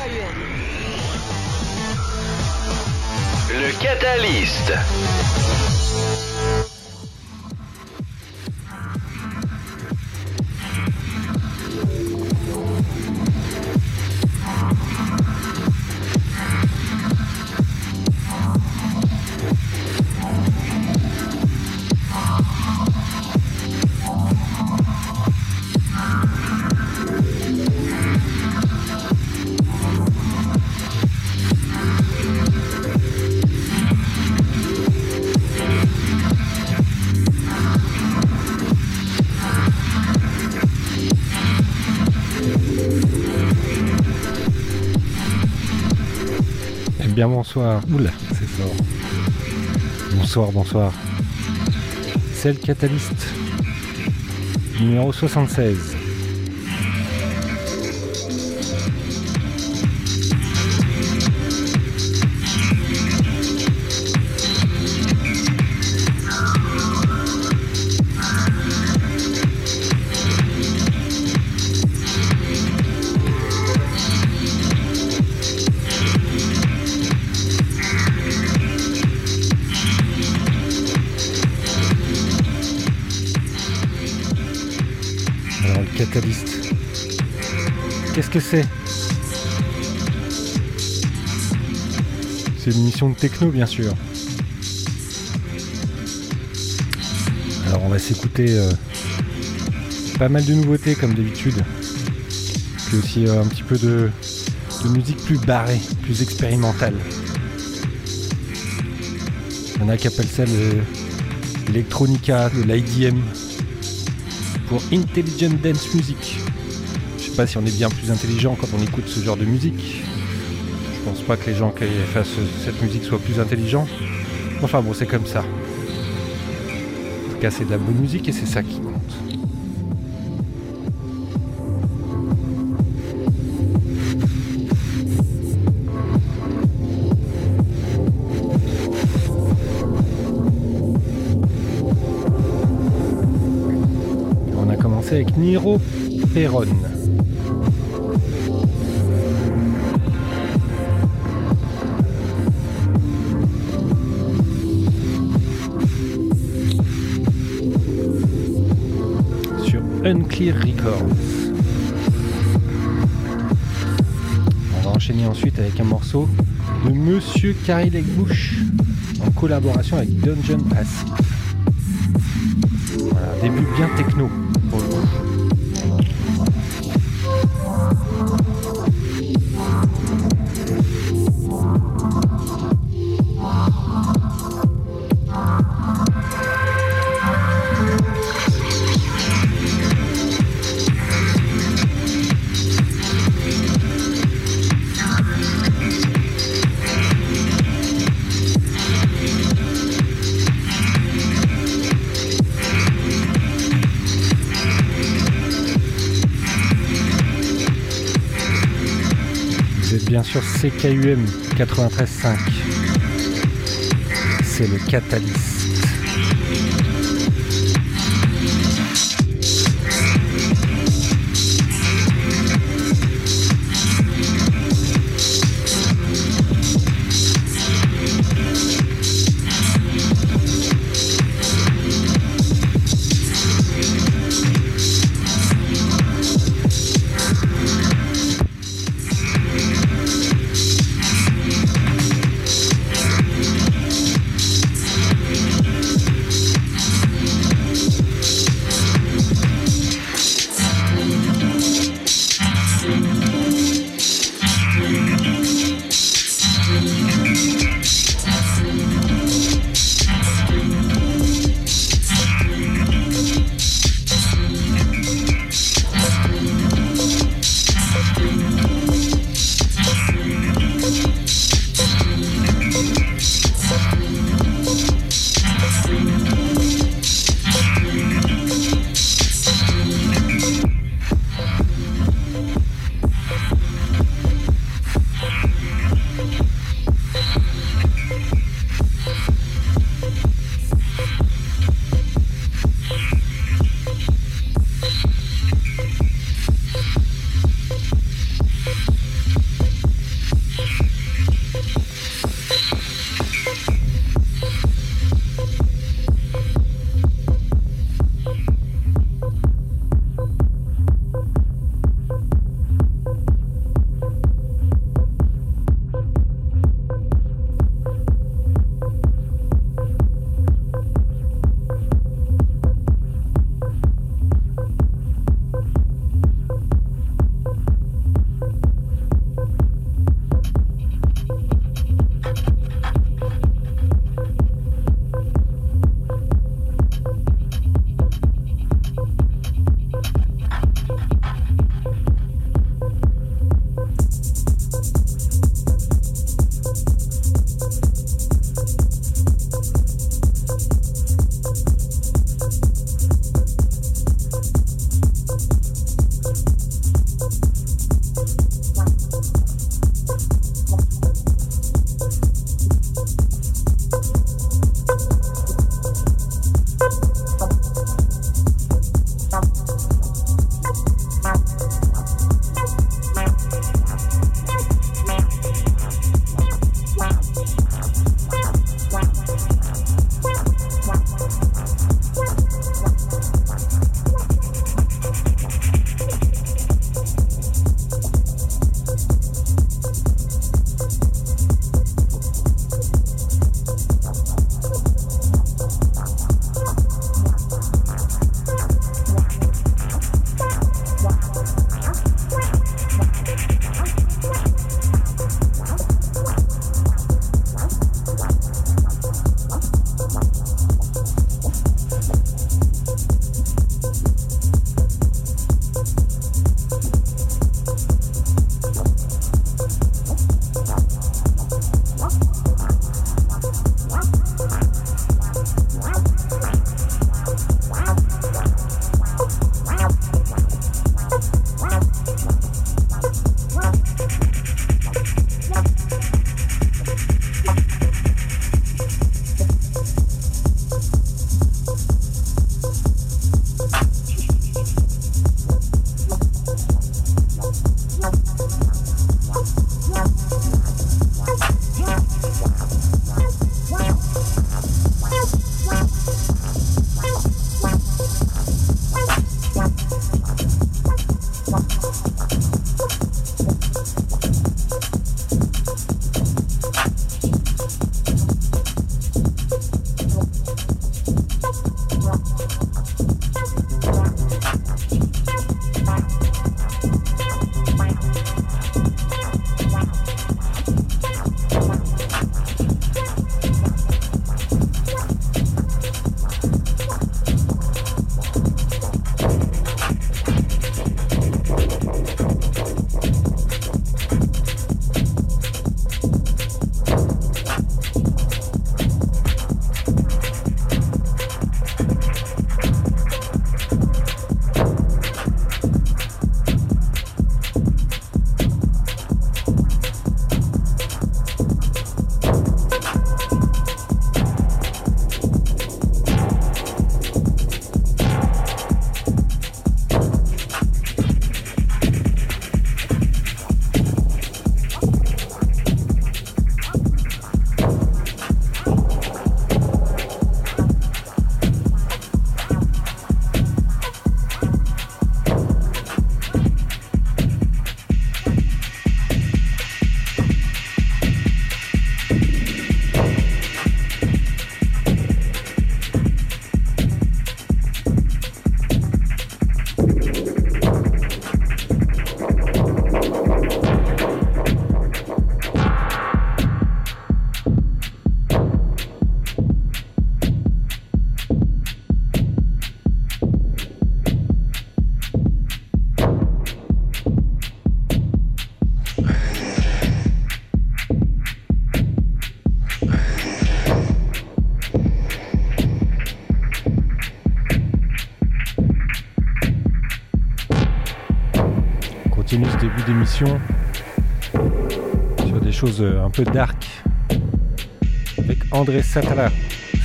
Le Catalyst. bonsoir. Oula, c'est fort. Bonsoir, bonsoir. C'est le Catalyst, numéro 76. C'est une mission de techno, bien sûr. Alors, on va s'écouter euh, pas mal de nouveautés, comme d'habitude. Puis aussi euh, un petit peu de, musique plus barrée, plus expérimentale. Il y en a qui appellent ça l'électronica, de l'IDM, pour Intelligent Dance Music si on est bien plus intelligent quand on écoute ce genre de musique. Que les gens qui fassent cette musique soient plus intelligents. Enfin bon, c'est comme ça. En tout cas, c'est de la bonne musique et c'est ça qui compte. On a commencé avec Niro Perron. On va enchaîner ensuite avec un morceau de Monsieur Carrie Bush en collaboration avec Dungeon Pass. Voilà, début bien techno CKUM 93.5. C'est le Catalyst. Sur des choses euh, un peu dark avec André Satala,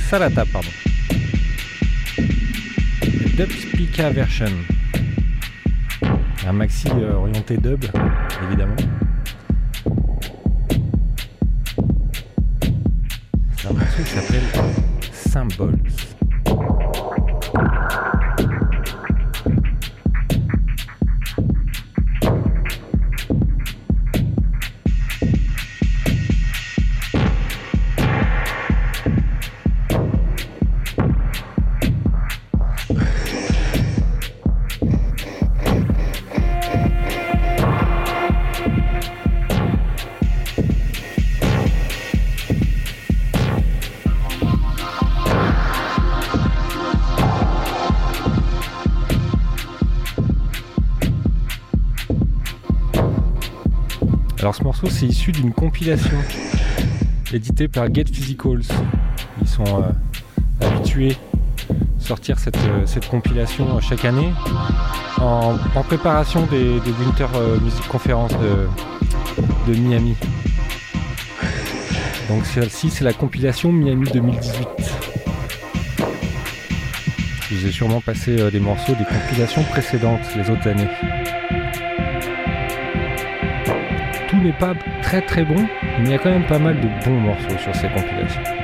Salata. Pardon. Dub Spica Version. Un maxi euh, orienté dub, évidemment. Un qui s'appelle Symbols. C'est issu d'une compilation éditée par Get Physicals. Ils sont euh, habitués à sortir cette, euh, compilation euh, chaque année en, préparation des, Winter Music Conference de, de Miami. Donc celle-ci c'est la compilation Miami 2018. Je vous ai sûrement passé des morceaux des compilations précédentes les autres années. Pas très très bon, mais il y a quand même pas mal de bons morceaux sur ces compilations.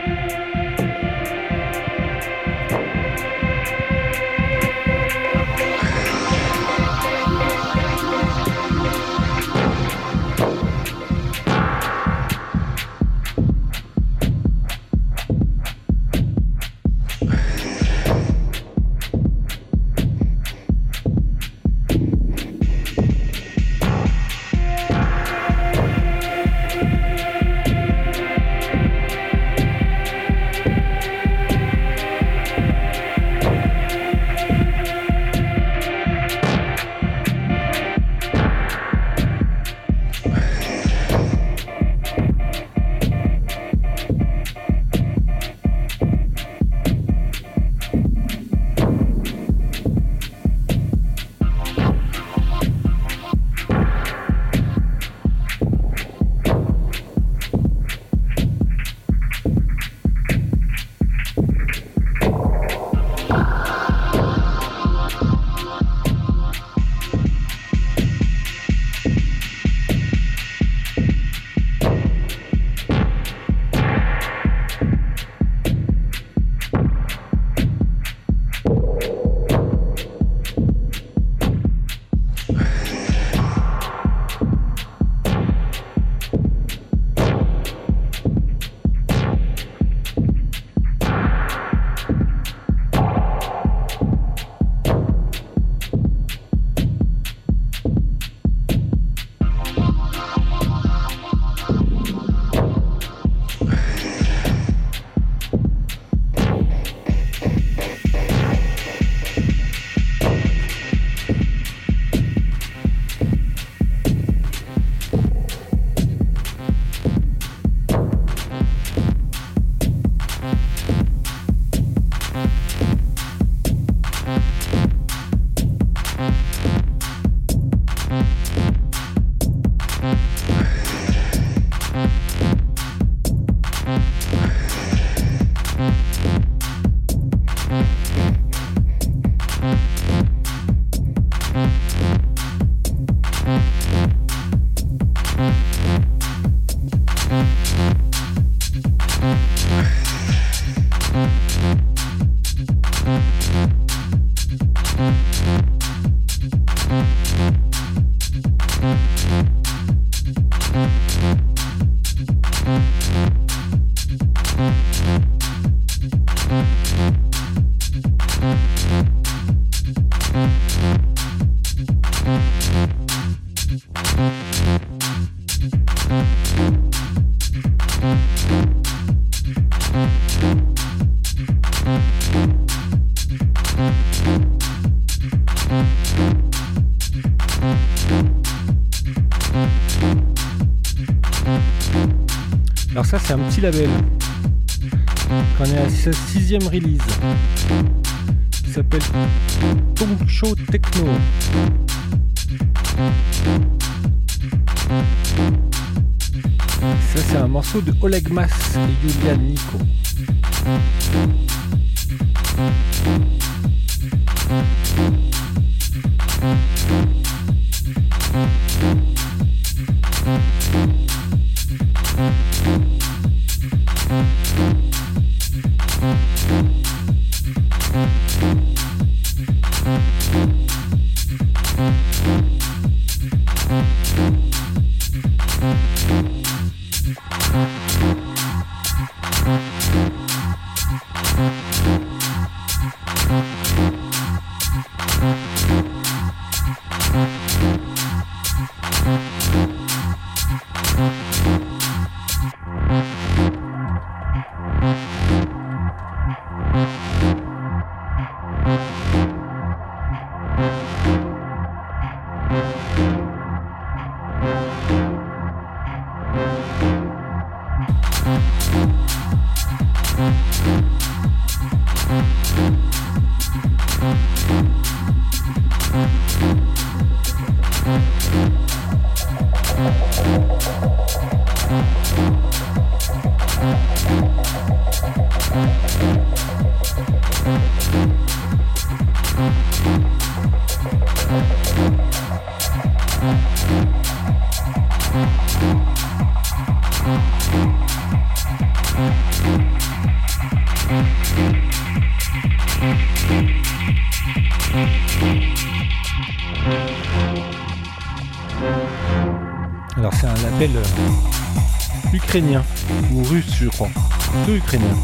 c'est un petit label. On est à sa sixième release. Qui s'appelle Show Techno. Ça c'est un morceau de Oleg Mas et Julian Nico. Russe je crois.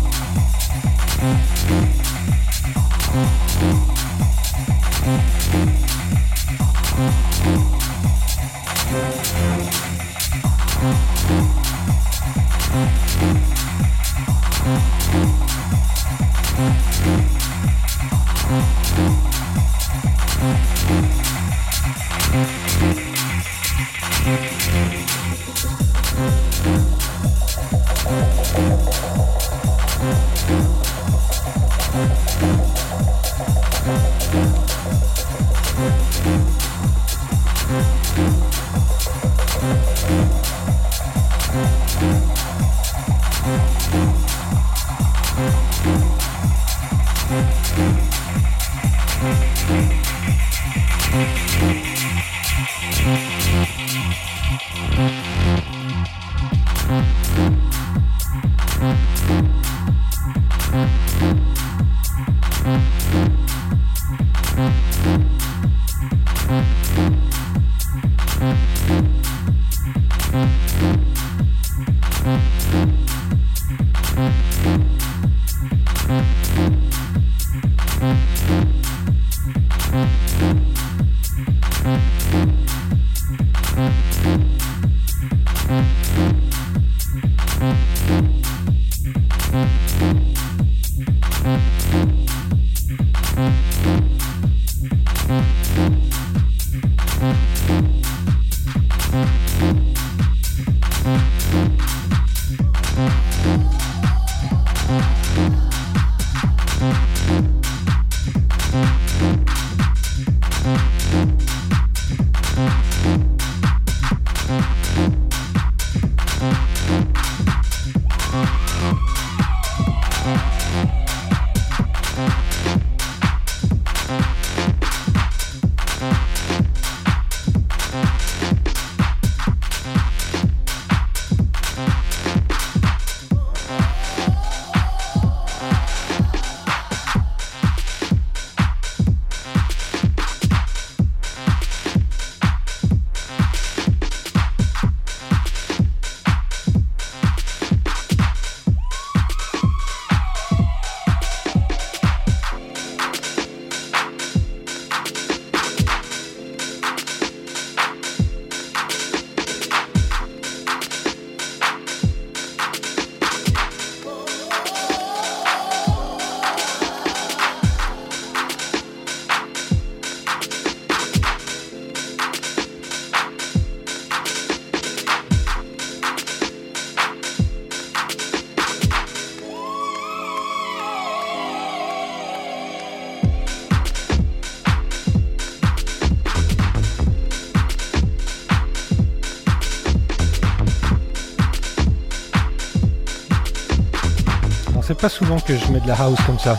Pas souvent que je mets de la house comme ça.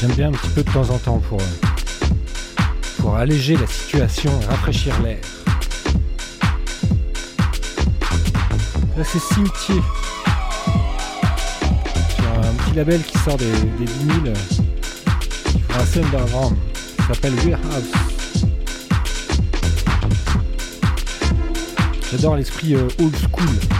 J'aime bien un petit peu de temps en temps pour, pour alléger la situation et rafraîchir l'air. Là c'est Cimetier. Sur un petit label qui sort des, des vinyles qui font assez underground. Ça s'appelle Warehouse. J'adore l'esprit euh, old school.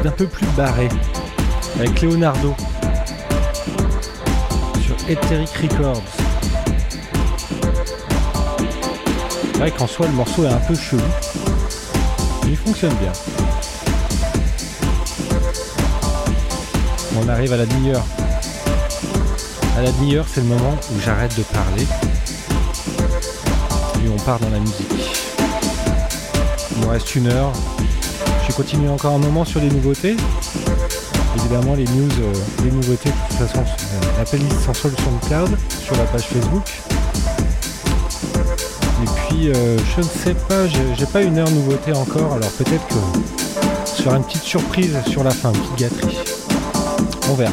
D'un peu plus barré avec Leonardo sur Etheric Records. C'est vrai qu'en soi le morceau est un peu chelou, mais il fonctionne bien. On arrive à la demi-heure. À la demi-heure, c'est le moment où j'arrête de parler et on part dans la musique. Il me reste une heure. Je vais continuer encore un moment sur les nouveautés. Évidemment, les news, euh, les nouveautés, de toute façon, euh, la playlist sans sur le cloud, sur la page Facebook. Et puis, euh, je ne sais pas, j'ai pas une heure nouveauté encore, alors peut-être que ce sera une petite surprise sur la fin, une petite gâterie. On verra.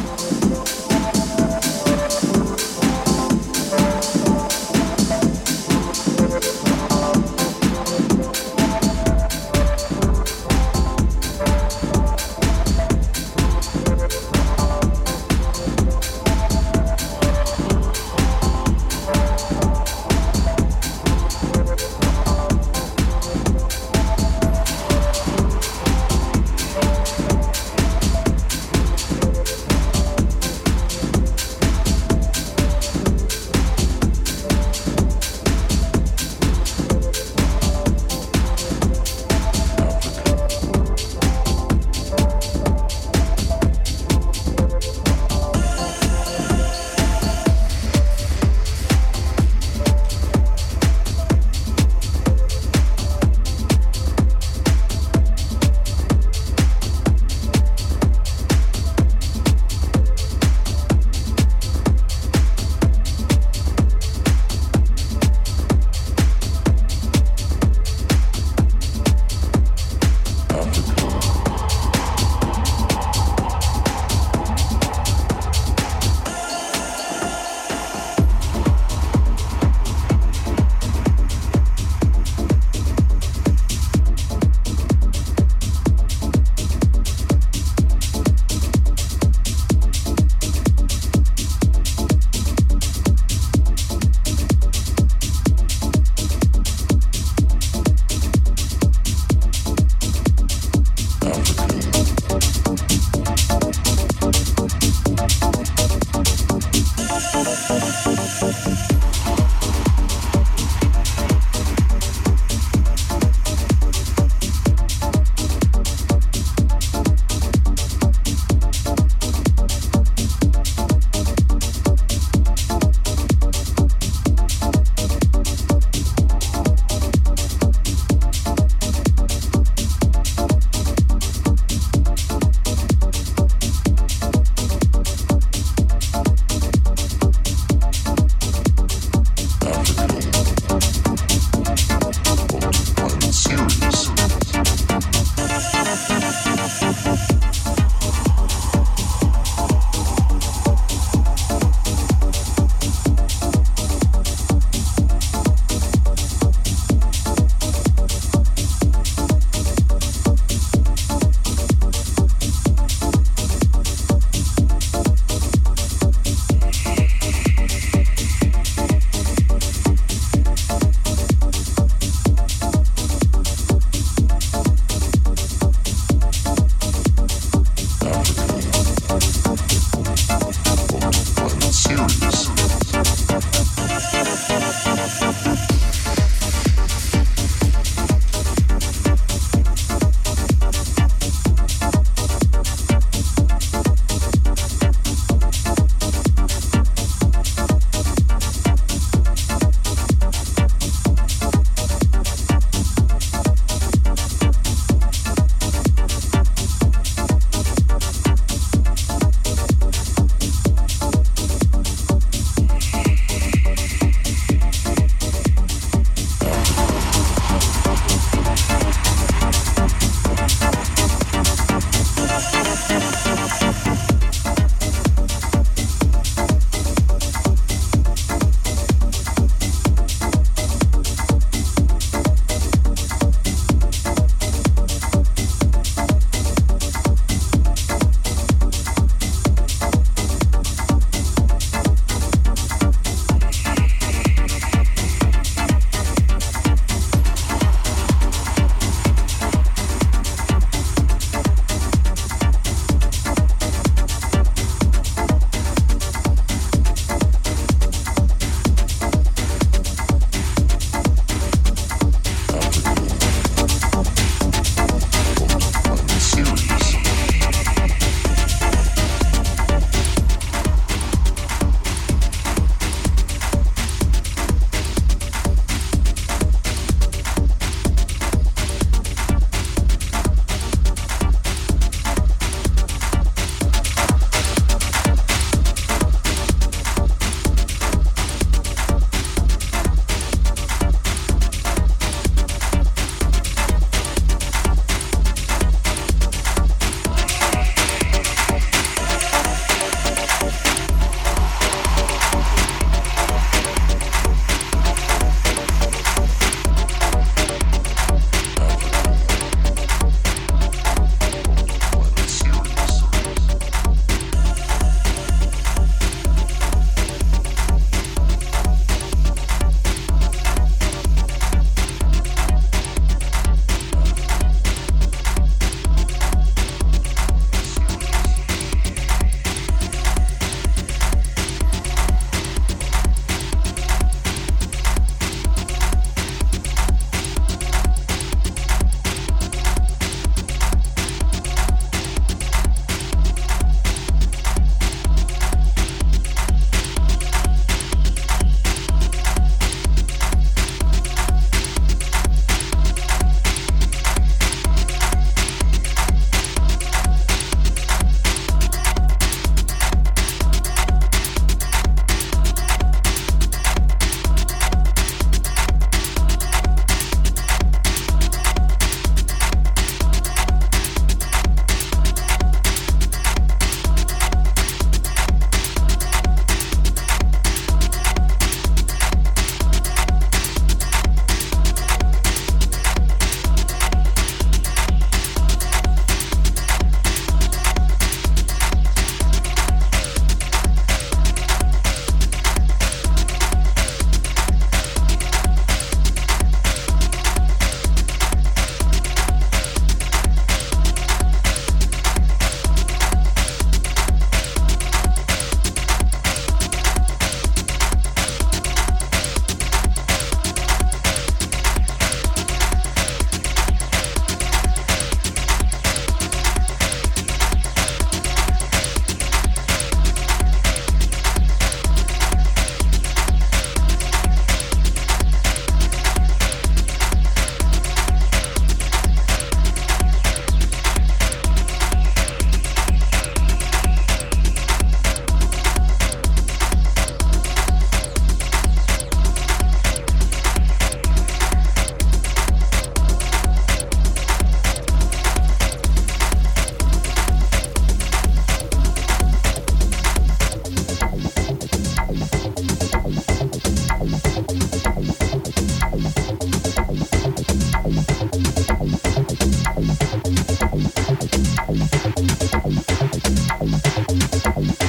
Peace.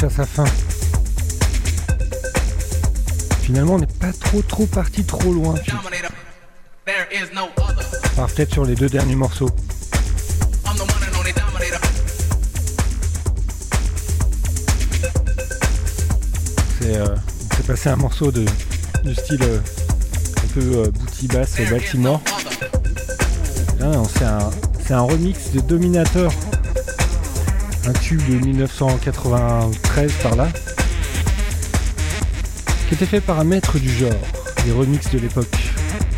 Touche à sa fin. Finalement, on n'est pas trop trop parti trop loin. Part peut-être sur les deux derniers morceaux. C'est euh, passé un morceau de, du style euh, un peu euh, booty bass Baltimore. Là, on- c'est un, c'est un remix de Dominator. Un tube de 1993 par là. Qui était fait par un maître du genre, des remixes de l'époque.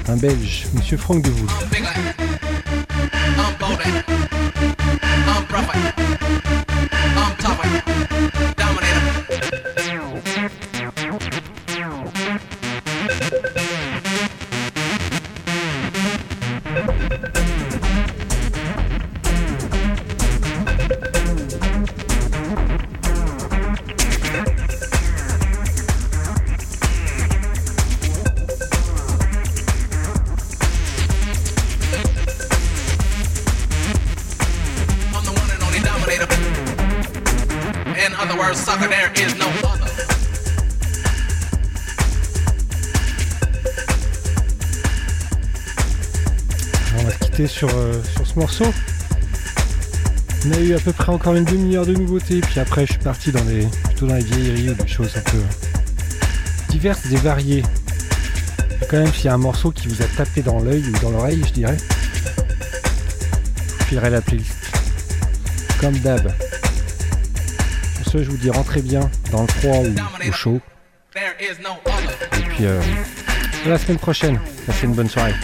Un belge, monsieur Franck Devoul. I'm ce morceau. On a eu à peu près encore une demi-heure de nouveautés, puis après je suis parti dans les, plutôt dans les vieilleries ou des choses un peu diverses et variées. Quand même, s'il y a un morceau qui vous a tapé dans l'œil ou dans l'oreille, je dirais, je filerai la playlist. Comme d'hab. Sur ce, je vous dis rentrez bien dans le froid ou au chaud. Et puis euh, à la semaine prochaine. Passez une bonne soirée.